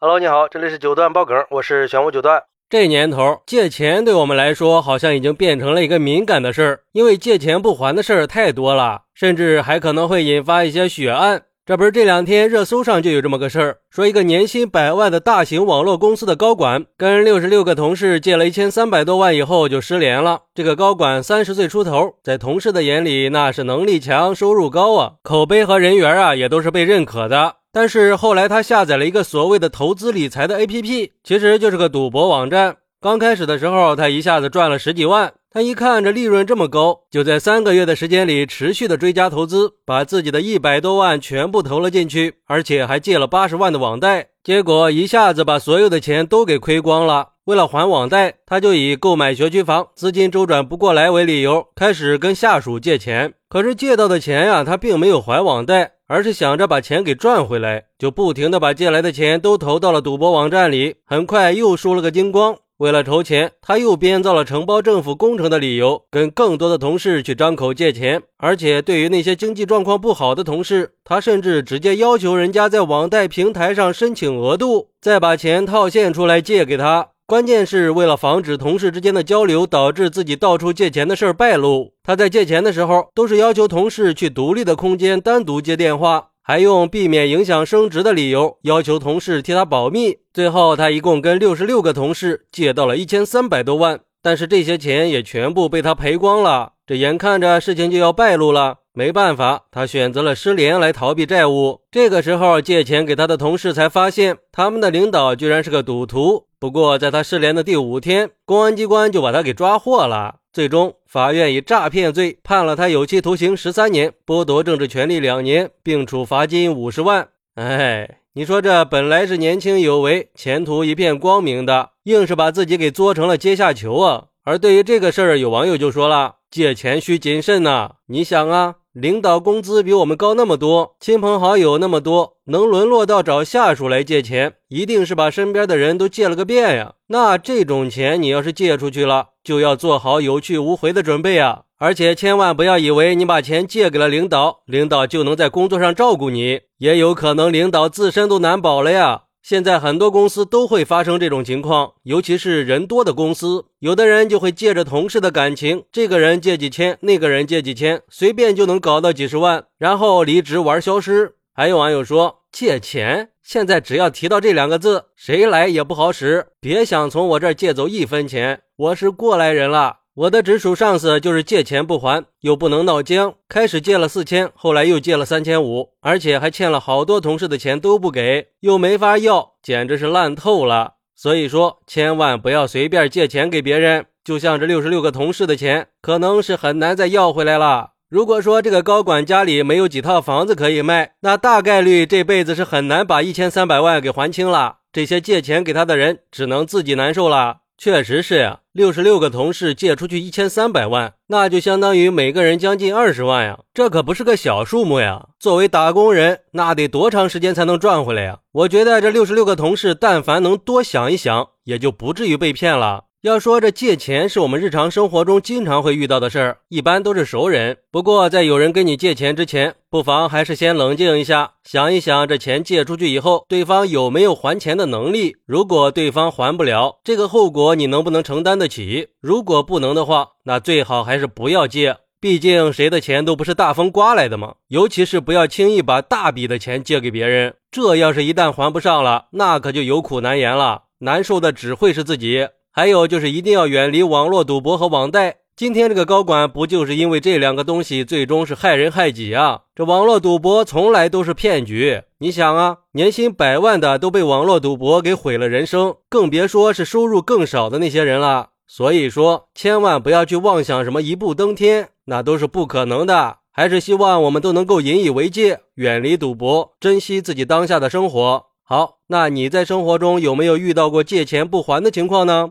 Hello，你好，这里是九段爆梗，我是玄武九段。这年头借钱对我们来说好像已经变成了一个敏感的事儿，因为借钱不还的事儿太多了，甚至还可能会引发一些血案。这不是这两天热搜上就有这么个事儿，说一个年薪百万的大型网络公司的高管跟六十六个同事借了一千三百多万以后就失联了。这个高管三十岁出头，在同事的眼里那是能力强、收入高啊，口碑和人缘啊也都是被认可的。但是后来他下载了一个所谓的投资理财的 APP，其实就是个赌博网站。刚开始的时候，他一下子赚了十几万。他一看这利润这么高，就在三个月的时间里持续的追加投资，把自己的一百多万全部投了进去，而且还借了八十万的网贷。结果一下子把所有的钱都给亏光了。为了还网贷，他就以购买学区房资金周转不过来为理由，开始跟下属借钱。可是借到的钱呀，他并没有还网贷。而是想着把钱给赚回来，就不停的把借来的钱都投到了赌博网站里，很快又输了个精光。为了筹钱，他又编造了承包政府工程的理由，跟更多的同事去张口借钱。而且对于那些经济状况不好的同事，他甚至直接要求人家在网贷平台上申请额度，再把钱套现出来借给他。关键是为了防止同事之间的交流导致自己到处借钱的事儿败露，他在借钱的时候都是要求同事去独立的空间单独接电话，还用避免影响升职的理由要求同事替他保密。最后，他一共跟六十六个同事借到了一千三百多万，但是这些钱也全部被他赔光了。这眼看着事情就要败露了，没办法，他选择了失联来逃避债务。这个时候，借钱给他的同事才发现，他们的领导居然是个赌徒。不过，在他失联的第五天，公安机关就把他给抓获了。最终，法院以诈骗罪判了他有期徒刑十三年，剥夺政治权利两年，并处罚金五十万。哎，你说这本来是年轻有为、前途一片光明的，硬是把自己给作成了阶下囚啊！而对于这个事儿，有网友就说了：“借钱需谨慎呐！你想啊。”领导工资比我们高那么多，亲朋好友那么多，能沦落到找下属来借钱，一定是把身边的人都借了个遍呀。那这种钱你要是借出去了，就要做好有去无回的准备啊！而且千万不要以为你把钱借给了领导，领导就能在工作上照顾你，也有可能领导自身都难保了呀。现在很多公司都会发生这种情况，尤其是人多的公司，有的人就会借着同事的感情，这个人借几千，那个人借几千，随便就能搞到几十万，然后离职玩消失。还有网友说，借钱现在只要提到这两个字，谁来也不好使，别想从我这儿借走一分钱，我是过来人了。我的直属上司就是借钱不还，又不能闹僵，开始借了四千，后来又借了三千五，而且还欠了好多同事的钱都不给，又没法要，简直是烂透了。所以说，千万不要随便借钱给别人。就像这六十六个同事的钱，可能是很难再要回来了。如果说这个高管家里没有几套房子可以卖，那大概率这辈子是很难把一千三百万给还清了。这些借钱给他的人，只能自己难受了。确实是呀，六十六个同事借出去一千三百万，那就相当于每个人将近二十万呀，这可不是个小数目呀。作为打工人，那得多长时间才能赚回来呀？我觉得这六十六个同事，但凡能多想一想，也就不至于被骗了。要说这借钱是我们日常生活中经常会遇到的事儿，一般都是熟人。不过在有人跟你借钱之前，不妨还是先冷静一下，想一想这钱借出去以后，对方有没有还钱的能力。如果对方还不了，这个后果你能不能承担得起？如果不能的话，那最好还是不要借。毕竟谁的钱都不是大风刮来的嘛。尤其是不要轻易把大笔的钱借给别人，这要是一旦还不上了，那可就有苦难言了，难受的只会是自己。还有就是一定要远离网络赌博和网贷。今天这个高管不就是因为这两个东西，最终是害人害己啊？这网络赌博从来都是骗局。你想啊，年薪百万的都被网络赌博给毁了人生，更别说是收入更少的那些人了。所以说，千万不要去妄想什么一步登天，那都是不可能的。还是希望我们都能够引以为戒，远离赌博，珍惜自己当下的生活。好，那你在生活中有没有遇到过借钱不还的情况呢？